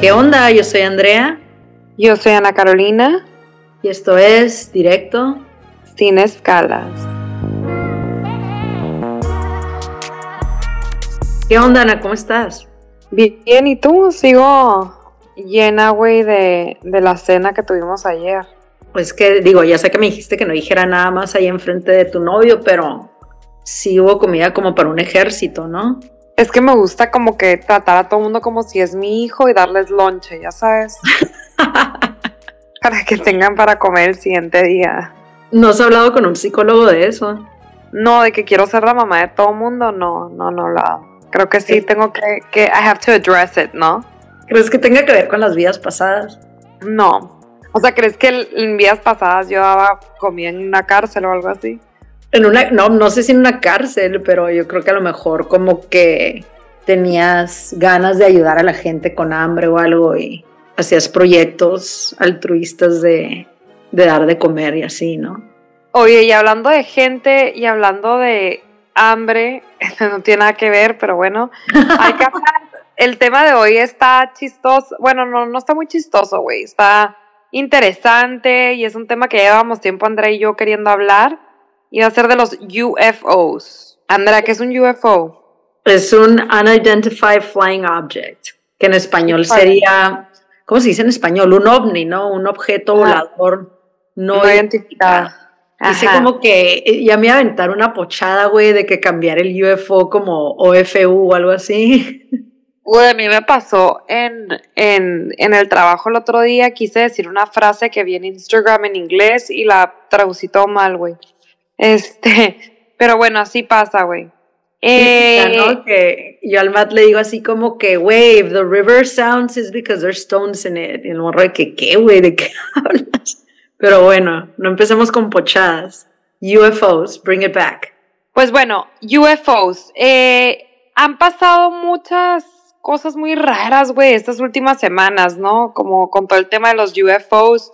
¿Qué onda? Yo soy Andrea. Yo soy Ana Carolina. Y esto es Directo Sin Escalas. ¿Qué onda, Ana? ¿Cómo estás? Bien, ¿y tú? Sigo llena, güey, de, de la cena que tuvimos ayer. Pues que, digo, ya sé que me dijiste que no dijera nada más ahí enfrente de tu novio, pero sí hubo comida como para un ejército, ¿no? Es que me gusta como que tratar a todo el mundo como si es mi hijo y darles lonche, ya sabes. para que tengan para comer el siguiente día. ¿No has hablado con un psicólogo de eso? No, de que quiero ser la mamá de todo el mundo, no, no, no la. Creo que sí tengo que, que, I have to address it, ¿no? ¿Crees que tenga que ver con las vidas pasadas? No. O sea, ¿crees que en vidas pasadas yo daba comida en una cárcel o algo así? En una, no, no sé si en una cárcel, pero yo creo que a lo mejor como que tenías ganas de ayudar a la gente con hambre o algo y hacías proyectos altruistas de, de dar de comer y así, ¿no? Oye, y hablando de gente y hablando de hambre, no tiene nada que ver, pero bueno, hay que hablar. El tema de hoy está chistoso, bueno, no, no está muy chistoso, güey, está interesante y es un tema que llevamos tiempo Andrea y yo queriendo hablar va a ser de los UFOs. Andrea, ¿qué es un UFO? Es un Unidentified Flying Object, que en español sería, ¿cómo se dice en español? Un ovni, ¿no? Un objeto volador no, identificado. Dice como que ya me iba a aventar una pochada, güey, de que cambiar el UFO como OFU o algo así. Güey, a mí me pasó en, en, en, el trabajo el otro día, quise decir una frase que vi en Instagram en inglés y la traducí todo mal, güey. Este, pero bueno, así pasa, güey. Eh, ¿no? Que yo al Matt le digo así como que, güey, the river sounds is because there's stones in it. Y el morro de que, ¿qué, güey? ¿De qué hablas? Pero bueno, no empecemos con pochadas. UFOs, bring it back. Pues bueno, UFOs. Eh, han pasado muchas cosas muy raras, güey, estas últimas semanas, ¿no? Como con todo el tema de los UFOs.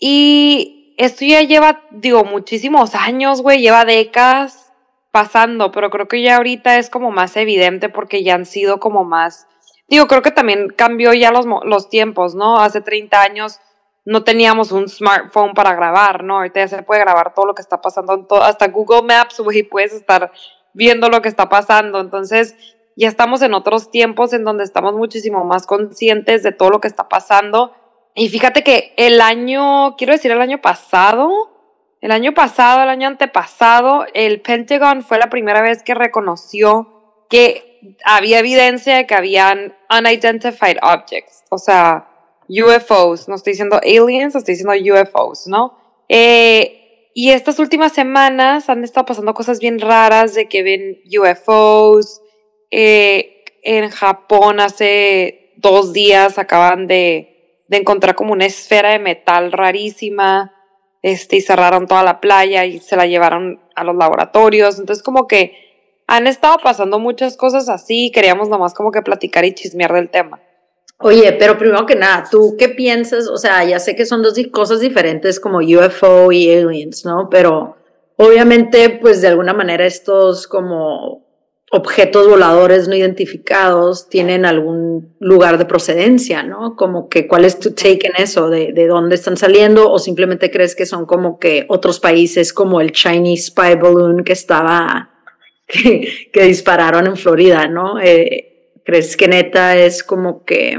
Y esto ya lleva, digo, muchísimos años, güey, lleva décadas pasando, pero creo que ya ahorita es como más evidente porque ya han sido como más, digo, creo que también cambió ya los, los tiempos, ¿no? Hace 30 años no teníamos un smartphone para grabar, ¿no? Ahorita ya se puede grabar todo lo que está pasando, hasta Google Maps, güey, puedes estar viendo lo que está pasando. Entonces, ya estamos en otros tiempos en donde estamos muchísimo más conscientes de todo lo que está pasando. Y fíjate que el año, quiero decir el año pasado, el año pasado, el año antepasado, el Pentagon fue la primera vez que reconoció que había evidencia de que habían unidentified objects, o sea, UFOs, no estoy diciendo aliens, estoy diciendo UFOs, ¿no? Eh, y estas últimas semanas han estado pasando cosas bien raras de que ven UFOs, eh, en Japón hace dos días acaban de, de, encontrar como una esfera de metal rarísima, este, y cerraron toda la playa y se la llevaron a los laboratorios. Entonces, como que han estado pasando muchas cosas así, queríamos nomás como que platicar y chismear del tema. Oye, pero primero que nada, ¿tú qué piensas? O sea, ya sé que son dos cosas diferentes como UFO y aliens, ¿no? Pero obviamente, pues de alguna manera estos como objetos voladores no identificados tienen algún lugar de procedencia, ¿no? Como que cuál es tu take en eso, de, de, dónde están saliendo, o simplemente crees que son como que otros países como el Chinese Spy Balloon que estaba, que, que dispararon en Florida, ¿no? Eh, ¿Crees que neta es como que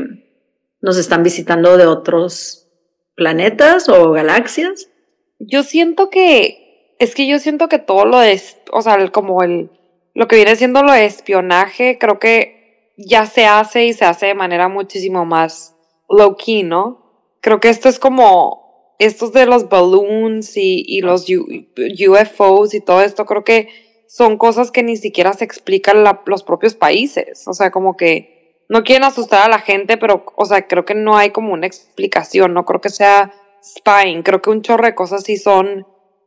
nos están visitando de otros planetas o galaxias? Yo siento que, es que yo siento que todo lo es, o sea, como el lo que viene siendo lo de espionaje, creo que ya se hace y se hace de manera muchísimo más low key, ¿no? Creo que esto es como estos de los balloons y, y los UFOs y todo esto, creo que son cosas que ni siquiera se explican los propios países. O sea, como que no quieren asustar a la gente, pero, o sea, creo que no hay como una explicación, no creo que sea spying, creo que un chorro de cosas sí son,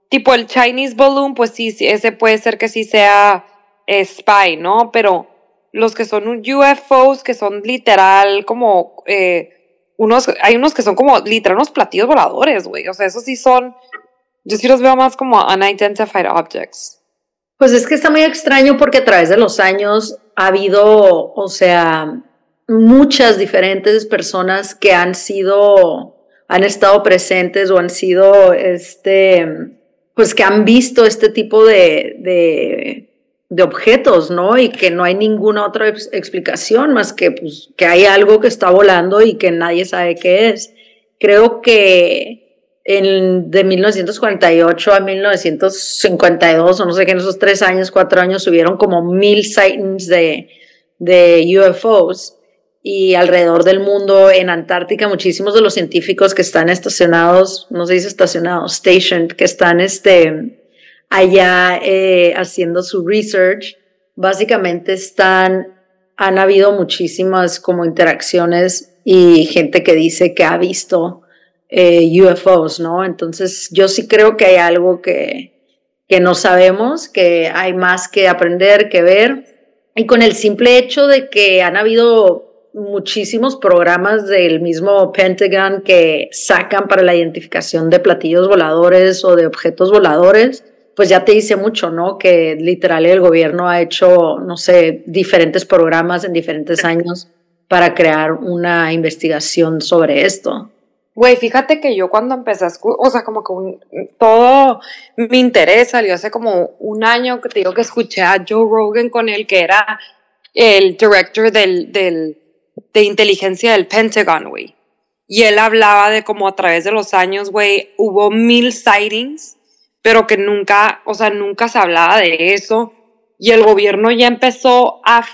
tipo el Chinese balloon, pues sí, sí ese puede ser que sí sea spy, ¿no? Pero los que son UFOs, que son literal como eh, unos, hay unos que son como literal unos platillos voladores, güey. O sea, esos sí son, yo sí los veo más como unidentified objects. Pues es que está muy extraño porque a través de los años ha habido, o sea, muchas diferentes personas que han sido, han estado presentes o han sido, este, pues que han visto este tipo de, de, de objetos, ¿no? Y que no hay ninguna otra explicación más que, pues, que hay algo que está volando y que nadie sabe qué es. Creo que en, de 1948 a 1952, o no sé qué, en esos tres años, cuatro años, subieron como mil sightings de, de UFOs y alrededor del mundo, en Antártica, muchísimos de los científicos que están estacionados, no se dice estacionados, stationed, que están este, allá eh, haciendo su research, básicamente están, han habido muchísimas como interacciones y gente que dice que ha visto eh, UFOs, ¿no? Entonces yo sí creo que hay algo que, que no sabemos, que hay más que aprender, que ver. Y con el simple hecho de que han habido muchísimos programas del mismo Pentagon que sacan para la identificación de platillos voladores o de objetos voladores, pues ya te dice mucho, ¿no? Que literal el gobierno ha hecho, no sé, diferentes programas en diferentes años para crear una investigación sobre esto. Güey, fíjate que yo cuando empecé a o sea, como que todo mi interés salió hace como un año que te digo que escuché a Joe Rogan con él, que era el director del, del, de inteligencia del Pentagon, güey. Y él hablaba de cómo a través de los años, güey, hubo mil sightings, pero que nunca, o sea, nunca se hablaba de eso y el gobierno ya empezó a,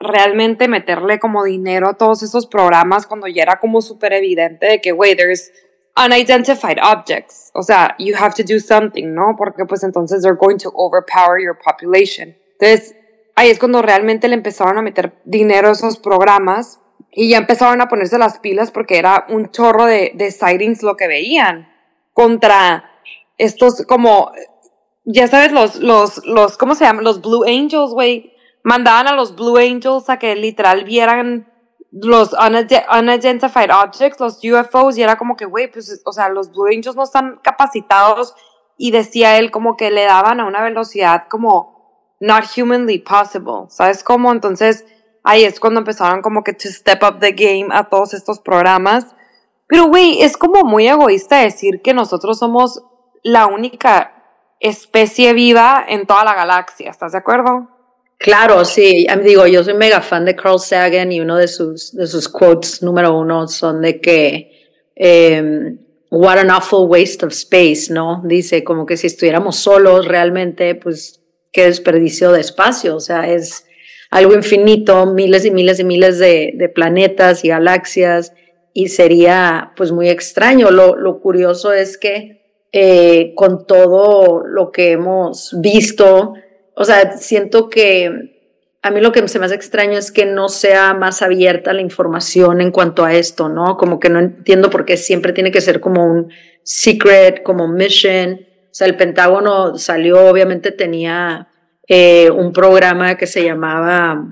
realmente meterle como dinero a todos esos programas cuando ya era como súper evidente de que, güey, there's unidentified objects. O sea, you have to do something, ¿no? Porque pues entonces they're going to overpower your population. Entonces, ahí es cuando realmente le empezaron a meter dinero a esos programas y ya empezaron a ponerse las pilas porque era un chorro de, de sightings lo que veían contra estos como ya sabes, los, los, los, ¿cómo se llaman? Los Blue Angels, güey. Mandaban a los Blue Angels a que literal vieran los unidentified objects, los UFOs, y era como que, güey, pues, o sea, los Blue Angels no están capacitados, y decía él como que le daban a una velocidad como not humanly possible, ¿sabes cómo? Entonces, ahí es cuando empezaron como que to step up the game a todos estos programas. Pero, güey, es como muy egoísta decir que nosotros somos la única especie viva en toda la galaxia, ¿estás de acuerdo? Claro, sí, digo, yo soy mega fan de Carl Sagan y uno de sus, de sus quotes número uno son de que em, what an awful waste of space, ¿no? Dice como que si estuviéramos solos realmente, pues qué desperdicio de espacio, o sea, es algo infinito, miles y miles y miles de, de planetas y galaxias y sería pues muy extraño. Lo, lo curioso es que eh, con todo lo que hemos visto. O sea, siento que a mí lo que se me hace extraño es que no sea más abierta la información en cuanto a esto, ¿no? Como que no entiendo por qué siempre tiene que ser como un secret, como mission. O sea, el Pentágono salió, obviamente tenía eh, un programa que se llamaba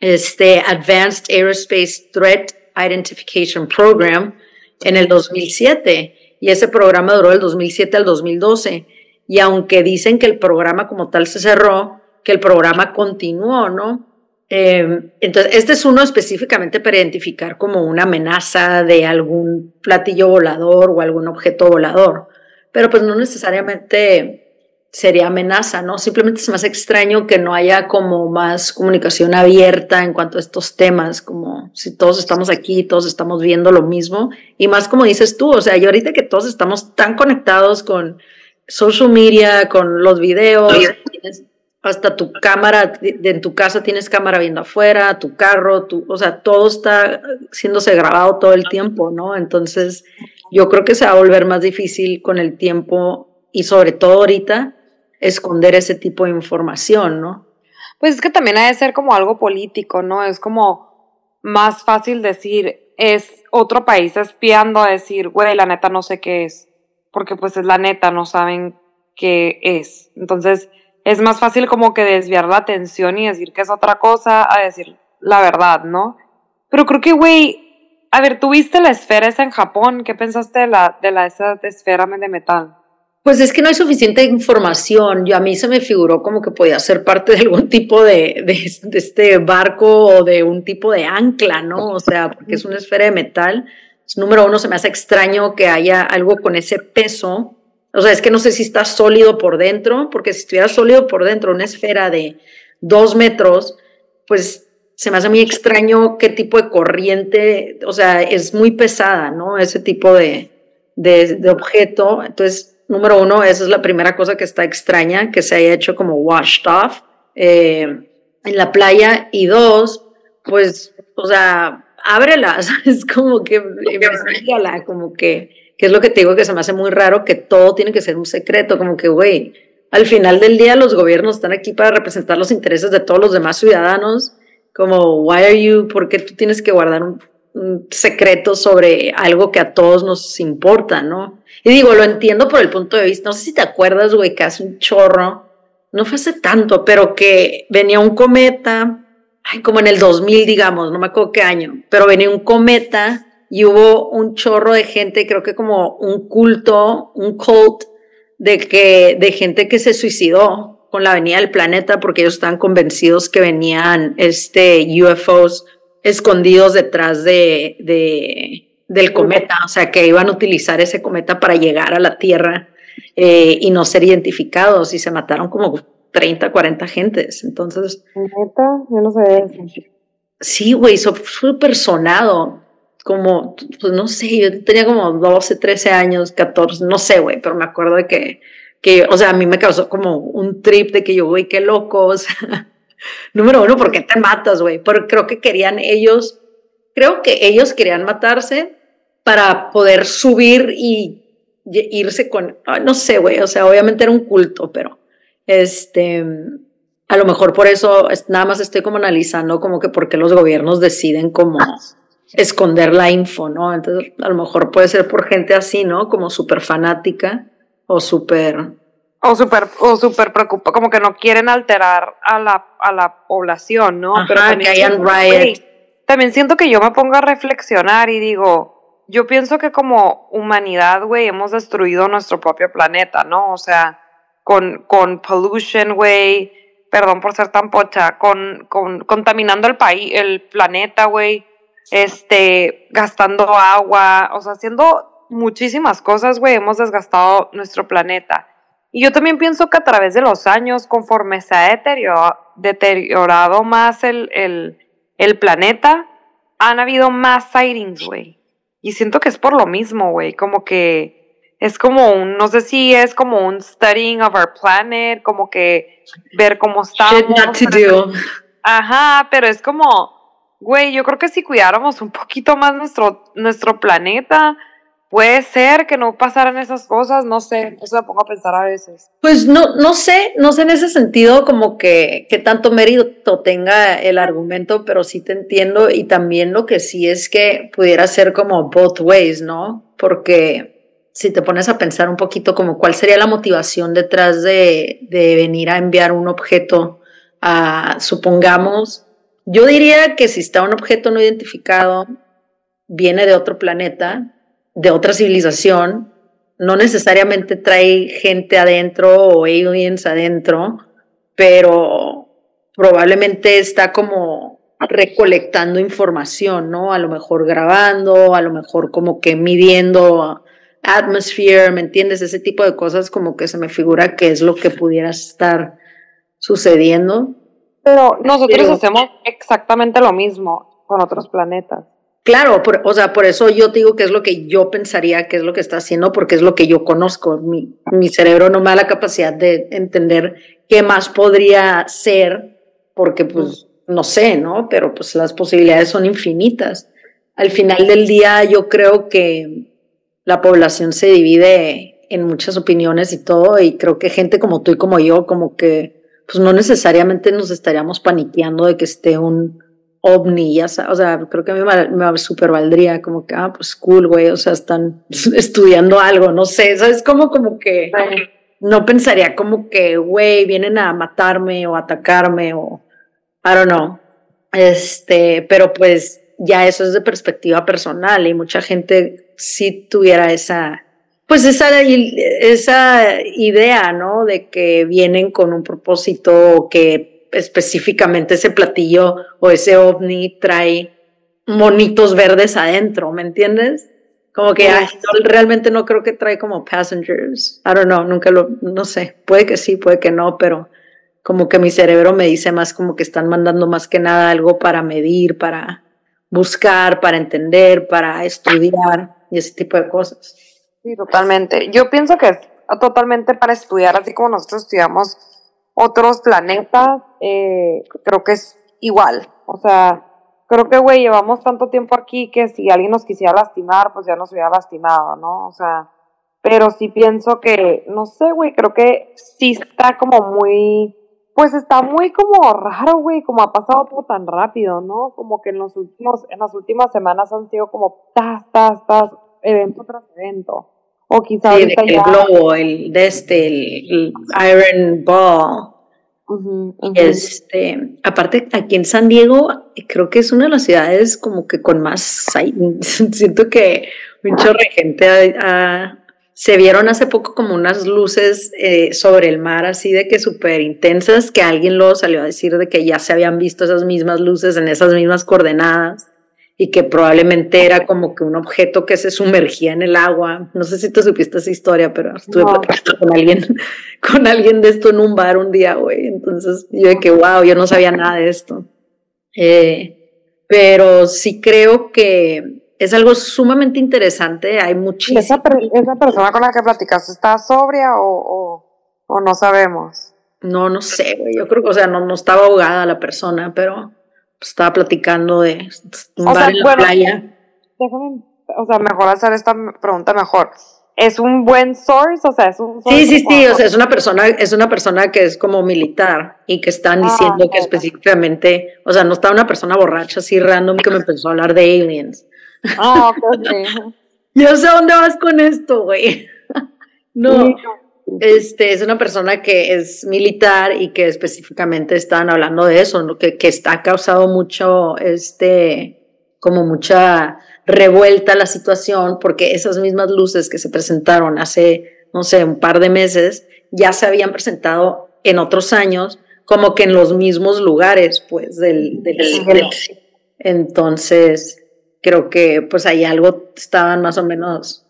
este, Advanced Aerospace Threat Identification Program en el 2007 y ese programa duró del 2007 al 2012. Y aunque dicen que el programa como tal se cerró, que el programa continuó, ¿no? Em, entonces, este es uno específicamente para identificar como una amenaza de algún platillo volador o algún objeto volador, pero pues no necesariamente sería amenaza, ¿no? Simplemente es más extraño que no haya como más comunicación abierta en cuanto a estos temas, como si todos estamos aquí, todos estamos viendo lo mismo, y más como dices tú, o sea, yo ahorita que todos estamos tan conectados con social media, con los videos, hasta tu cámara, en tu casa tienes cámara viendo afuera, tu carro, tu, o sea, todo está siéndose grabado todo el tiempo, ¿no? Entonces, yo creo que se va a volver más difícil con el tiempo y sobre todo ahorita esconder ese tipo de información, ¿no? Pues es que también ha de ser como algo político, ¿no? Es como más fácil decir, es otro país espiando a decir, güey, la neta no sé qué es, porque pues es la neta, no saben qué es. Entonces, es más fácil como que desviar la atención y decir que es otra cosa a decir la verdad, ¿no? Pero creo que, güey, a ver, ¿tuviste la esfera esa en Japón? ¿Qué pensaste de la, de la esa esfera de metal? Pues es que no hay suficiente información. Yo a mí se me figuró como que podía ser parte de algún tipo de, de, este barco o de un tipo de ancla, ¿no? O sea, porque es una esfera de metal. Número uno, se me hace extraño que haya algo con ese peso. O sea, es que no sé si está sólido por dentro, porque si estuviera sólido por dentro, una esfera de dos metros, pues se me hace muy extraño qué tipo de corriente, o sea, es muy pesada, ¿no? Ese tipo de, de objeto. Entonces, número uno, esa es la primera cosa que está extraña, que se haya hecho como washed off eh, en la playa. Y dos, pues, o sea, ábrela, es como que investigala, como que, que es lo que te digo que se me hace muy raro, que todo tiene que ser un secreto, como que, güey, al final del día los gobiernos están aquí para representar los intereses de todos los demás ciudadanos, como, why are you, por qué tú tienes que guardar un, un secreto sobre algo que a todos nos importa, ¿no? Y digo, lo entiendo por el punto de vista, no sé si te acuerdas, güey, que hace un chorro, no fue hace tanto, pero que venía un cometa, como en el 2000, digamos, no me acuerdo qué año, pero venía un cometa y hubo un chorro de gente, creo que como un culto, un cult de que de gente que se suicidó con la venida del planeta porque ellos estaban convencidos que venían este UFOs escondidos detrás de, de del cometa, o sea, que iban a utilizar ese cometa para llegar a la Tierra eh, y no ser identificados y se mataron como 30, 40 gentes. Entonces... ¿Neta? Yo no sé. Sí, güey, súper sonado. Como, pues no sé, yo tenía como 12, 13 años, 14, no sé, güey, pero me acuerdo de que, que, o sea, a mí me causó como un trip de que yo, güey, qué locos. Número uno, ¿por qué te matas, güey? Pero creo que querían ellos Creo que ellos querían matarse para poder subir y irse con, no sé, güey, o sea, obviamente era un culto, pero este, a lo mejor por eso nada más estoy como analizando como que por qué los gobiernos deciden como esconder la info, ¿no? Entonces, a lo mejor puede ser por gente así, ¿no? Como súper fanática o súper... O súper o super preocupa, como que no quieren alterar a la, a la población, ¿no? pero que hayan riots también siento que yo me pongo a reflexionar y digo, yo pienso que como humanidad, güey, hemos destruido nuestro propio planeta, ¿no? O sea, con, con pollution, güey, perdón por ser tan pocha, con, con contaminando el país, el planeta, güey, este, gastando agua, o sea, haciendo muchísimas cosas, güey, hemos desgastado nuestro planeta. Y yo también pienso que a través de los años, conforme se ha deteriorado, más el, el el planeta, han habido más sightings, güey. Y siento que es por lo mismo, güey. Como que es como un, no sé si es como un studying of our planet, como que ver cómo estamos. Ajá, pero es como, güey, yo creo que si cuidáramos un poquito más nuestro, nuestro planeta, puede ser que no pasaran esas cosas, no sé, eso me pongo a pensar a veces. Pues no, no sé, no sé en ese sentido como que, que tanto mérito tenga el argumento, pero sí te entiendo y también lo que sí es que pudiera ser como both ways, ¿no? Porque si te pones a pensar un poquito como cuál sería la motivación detrás de, de venir a enviar un objeto a, supongamos, yo diría que si está un objeto no identificado, viene de otro planeta, de otra civilización, no necesariamente trae gente adentro o aliens adentro, pero probablemente está como recolectando información, ¿no? A lo mejor grabando, a lo mejor como que midiendo atmosphere, ¿me entiendes? Ese tipo de cosas como que se me figura que es lo que pudiera estar sucediendo. Pero nosotros hacemos exactamente lo mismo con otros planetas. Claro, o sea, por eso yo digo que es lo que yo pensaría que es lo que está haciendo, porque es lo que yo conozco. Mi, mi cerebro no me da la capacidad de entender qué más podría ser, porque pues no sé, ¿no? Pero pues las posibilidades son infinitas. Al final del día yo creo que la población se divide en muchas opiniones y todo, y creo que gente como tú y como yo, como que pues no necesariamente nos estaríamos paniqueando de que esté un ovni, ya o sea, creo que a mí me, me super valdría como que, ah, pues cool, güey, o sea, están estudiando algo, no sé, ¿sabes? Como, como que no pensaría como que, güey, vienen a matarme o atacarme o, I don't know, este, pero pues ya eso es de perspectiva personal y mucha gente sí tuviera esa, Pues esa, esa idea, ¿no? De que vienen con un propósito que específicamente ese platillo o ese ovni trae monitos verdes adentro, ¿me entiendes? Como que realmente no creo que trae como passengers. I don't know, nunca lo, no sé, puede que sí, puede que no, pero como que mi cerebro me dice más como que están mandando más que nada algo para medir, para buscar, para entender, para estudiar y ese tipo de cosas. Sí, totalmente. Yo pienso que es totalmente para estudiar, así como nosotros estudiamos otros planetas, eh, creo que es igual. O sea, creo que, güey, llevamos tanto tiempo aquí que si alguien nos quisiera lastimar, pues ya nos hubiera lastimado, ¿no? O sea, pero sí pienso que, no sé, güey, creo que sí está como muy, pues está muy como raro, güey, como ha pasado todo tan rápido, ¿no? Como que en los últimos, en las últimas semanas han sido como tas, tas, tas, evento tras evento. O quizás sí, el globo, el de este, el Iron Ball. Este, aparte, aquí en San Diego, creo que es una de las ciudades como que con más. Siento que mucha gente se vieron hace poco como unas luces eh, sobre el mar, así de que súper intensas, que alguien luego salió a decir de que ya se habían visto esas mismas luces en esas mismas coordenadas y que probablemente era como que un objeto que se sumergía en el agua. No sé si tú supiste esa historia, pero estuve platicando con alguien, con alguien de esto en un bar un día, güey. Entonces yo de que, wow, yo no sabía nada de esto. Eh, pero sí creo que es algo sumamente interesante. Hay muchísimo. ¿Esa, esa persona con la que platicaste está sobria o, o, no sabemos? No, no sé, güey. Yo creo que, o sea, no, no estaba ahogada la persona, pero estaba platicando de un bar en la playa. Déjame, o sea, mejor hacer esta pregunta mejor. ¿Es un buen source? O sea, es un Sí, sí, sí, o sea, es una persona, es una persona que es como militar y que están ah, diciendo que específicamente, o sea, no está una persona borracha así random que me empezó a hablar de aliens. Ah, ok. Yo sé dónde vas con esto, güey. no. Este, es una persona que es militar y que específicamente están hablando de eso, que, que está causado mucho, este, como mucha revuelta la situación, porque esas mismas luces que se presentaron hace, no sé, un par de meses, ya se habían presentado en otros años, como que en los mismos lugares, pues, del, del, entonces, creo que pues ahí algo estaban más o menos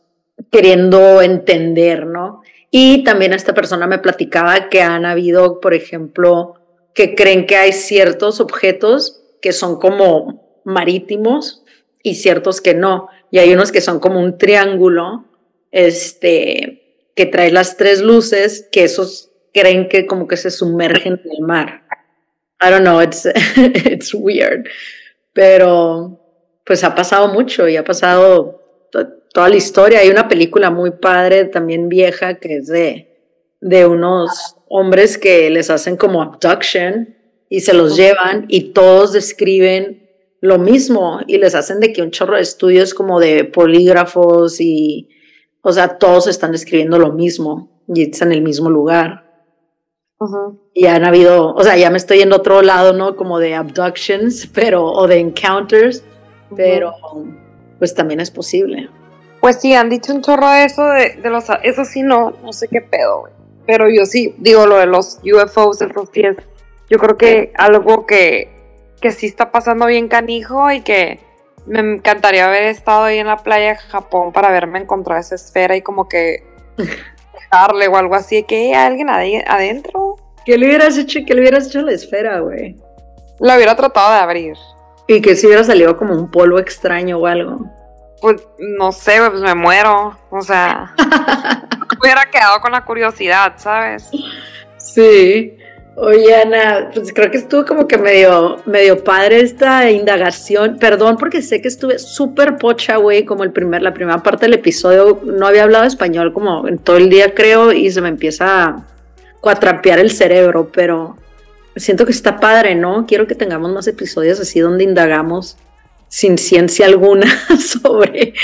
queriendo entender, ¿no? Y también esta persona me platicaba que han habido, por ejemplo, que creen que hay ciertos objetos que son como marítimos y ciertos que no. Y hay unos que son como un triángulo, este, que trae las tres luces, que esos creen que como que se sumergen en el mar. I don't know, it's, it's weird. Pero pues ha pasado mucho y ha pasado toda la historia. Hay una película muy padre, también vieja, que es de, de unos hombres que les hacen como abduction y se los llevan y todos describen lo mismo y les hacen de que un chorro de estudios como de polígrafos y, o sea, todos están describiendo lo mismo y están en el mismo lugar. Y han habido, o sea, ya me estoy en otro lado, ¿no? Como de abductions, pero, o de encounters, pero pues también es posible. Pues sí, han dicho un chorro de eso, de, los... Eso sí, no, no sé qué pedo, güey. Pero yo sí, digo lo de los UFOs, esos pies. Yo creo que algo que, que sí está pasando bien canijo y que me encantaría haber estado ahí en la playa de Japón para verme encontrar esa esfera y como que dejarle o algo así, que hay alguien adentro. ¿Qué le hubieras hecho? ¿Qué le hubieras hecho a la esfera, güey? La hubiera tratado de abrir. Y que si hubiera salido como un polvo extraño o algo. Pues no sé, pues me muero. O sea, hubiera quedado con la curiosidad, ¿sabes? Sí. Oye, Ana, pues creo que estuvo como que medio, medio padre esta indagación. Perdón, porque sé que estuve súper pocha, güey, como el primer, la primera parte del episodio. No había hablado español como en todo el día, creo, y se me empieza a cuatrapear el cerebro, pero siento que está padre, ¿no? Quiero que tengamos más episodios así donde indagamos sin ciencia alguna sobre,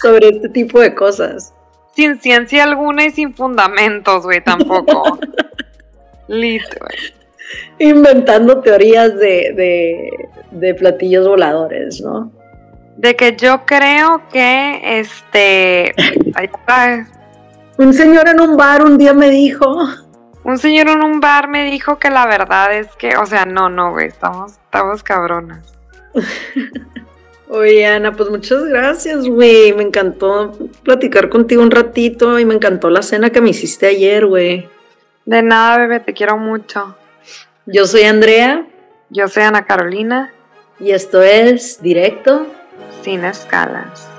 sobre este tipo de cosas. Sin ciencia alguna y sin fundamentos, güey, tampoco. Listo, güey. Inventando teorías de, de, platillos voladores, ¿no? De que yo creo que, este, Un señor en un bar un día me dijo. Un señor en un bar me dijo que la verdad es que, o sea, no, no, güey, estamos, estamos cabronas. Oye, Ana, pues muchas gracias, güey. Me encantó platicar contigo un ratito y me encantó la cena que me hiciste ayer, güey. De nada, bebé, te quiero mucho. Yo soy Andrea. Yo soy Ana Carolina. Y esto es Directo Sin Escalas.